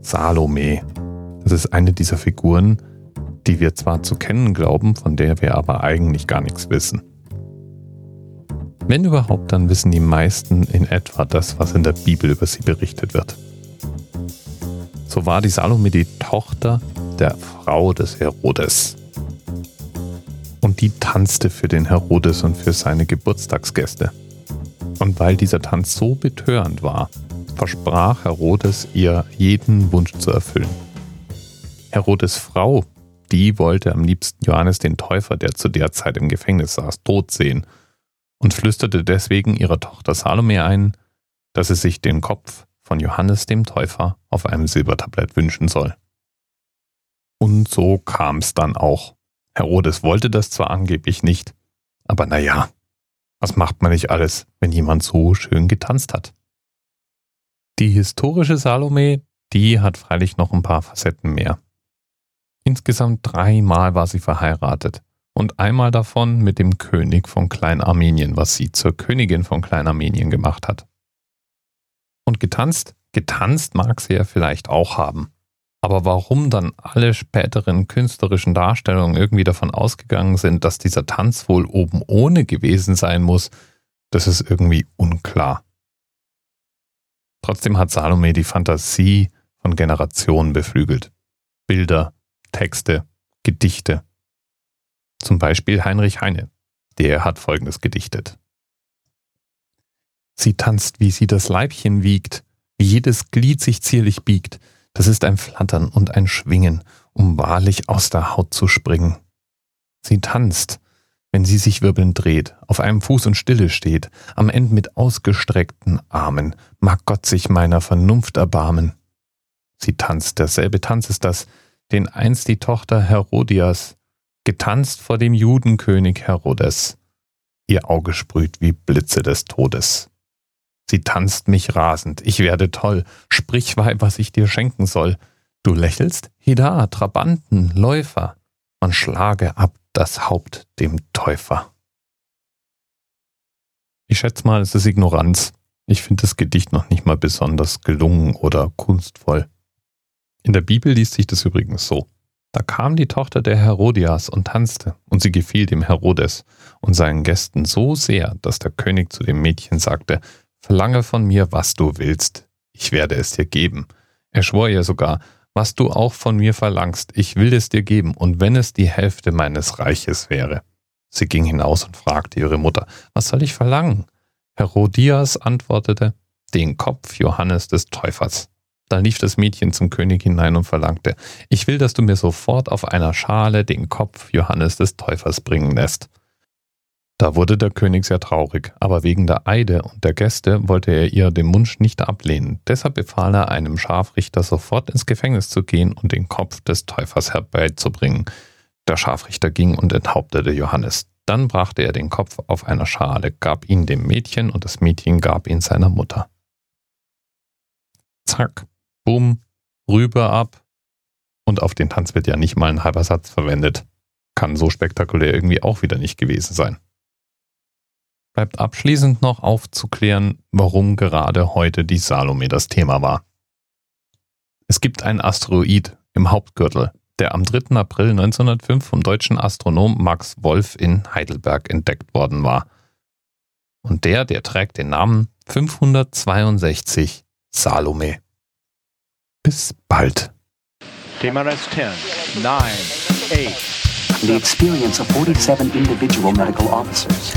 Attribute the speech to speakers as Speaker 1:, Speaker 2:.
Speaker 1: Salome. Das ist eine dieser Figuren, die wir zwar zu kennen glauben, von der wir aber eigentlich gar nichts wissen. Wenn überhaupt, dann wissen die meisten in etwa das, was in der Bibel über sie berichtet wird. So war die Salome die Tochter der Frau des Herodes. Und die tanzte für den Herodes und für seine Geburtstagsgäste. Und weil dieser Tanz so betörend war, versprach Herodes ihr jeden Wunsch zu erfüllen. Herodes Frau, die wollte am liebsten Johannes den Täufer, der zu der Zeit im Gefängnis saß, tot sehen und flüsterte deswegen ihrer Tochter Salome ein, dass sie sich den Kopf von Johannes dem Täufer auf einem Silbertablett wünschen soll. Und so kam es dann auch. Herodes wollte das zwar angeblich nicht, aber naja, was macht man nicht alles, wenn jemand so schön getanzt hat? Die historische Salome, die hat freilich noch ein paar Facetten mehr. Insgesamt dreimal war sie verheiratet und einmal davon mit dem König von Kleinarmenien, was sie zur Königin von Kleinarmenien gemacht hat. Und getanzt, getanzt mag sie ja vielleicht auch haben. Aber warum dann alle späteren künstlerischen Darstellungen irgendwie davon ausgegangen sind, dass dieser Tanz wohl oben ohne gewesen sein muss, das ist irgendwie unklar. Trotzdem hat Salome die Fantasie von Generationen beflügelt. Bilder, Texte, Gedichte. Zum Beispiel Heinrich Heine. Der hat Folgendes gedichtet. Sie tanzt, wie sie das Leibchen wiegt, wie jedes Glied sich zierlich biegt. Das ist ein Flattern und ein Schwingen, um wahrlich aus der Haut zu springen. Sie tanzt, wenn sie sich wirbelnd dreht, auf einem Fuß und stille steht, am Ende mit ausgestreckten Armen, mag Gott sich meiner Vernunft erbarmen. Sie tanzt, derselbe Tanz ist das, den einst die Tochter Herodias getanzt vor dem Judenkönig Herodes. Ihr Auge sprüht wie Blitze des Todes. Sie tanzt mich rasend, ich werde toll, sprich Weib, was ich dir schenken soll. Du lächelst? Hida, Trabanten, Läufer, man schlage ab das Haupt dem Täufer. Ich schätze mal, es ist Ignoranz. Ich finde das Gedicht noch nicht mal besonders gelungen oder kunstvoll. In der Bibel liest sich das übrigens so. Da kam die Tochter der Herodias und tanzte, und sie gefiel dem Herodes und seinen Gästen so sehr, dass der König zu dem Mädchen sagte, Verlange von mir, was du willst, ich werde es dir geben. Er schwor ihr sogar, was du auch von mir verlangst, ich will es dir geben, und wenn es die Hälfte meines Reiches wäre. Sie ging hinaus und fragte ihre Mutter, was soll ich verlangen? Herodias antwortete, den Kopf Johannes des Täufers. Da lief das Mädchen zum König hinein und verlangte, ich will, dass du mir sofort auf einer Schale den Kopf Johannes des Täufers bringen lässt. Da wurde der König sehr traurig, aber wegen der Eide und der Gäste wollte er ihr den Wunsch nicht ablehnen. Deshalb befahl er einem Scharfrichter sofort ins Gefängnis zu gehen und den Kopf des Täufers herbeizubringen. Der Scharfrichter ging und enthauptete Johannes. Dann brachte er den Kopf auf einer Schale, gab ihn dem Mädchen und das Mädchen gab ihn seiner Mutter. Zack, bumm, rüber ab. Und auf den Tanz wird ja nicht mal ein halber Satz verwendet. Kann so spektakulär irgendwie auch wieder nicht gewesen sein. Bleibt abschließend noch aufzuklären, warum gerade heute die Salome das Thema war. Es gibt einen Asteroid im Hauptgürtel, der am 3. April 1905 vom deutschen Astronom Max Wolf in Heidelberg entdeckt worden war. Und der, der trägt den Namen 562 Salome. Bis bald.
Speaker 2: TMRS 10, 9, 8.
Speaker 3: The experience of 47 individual medical officers.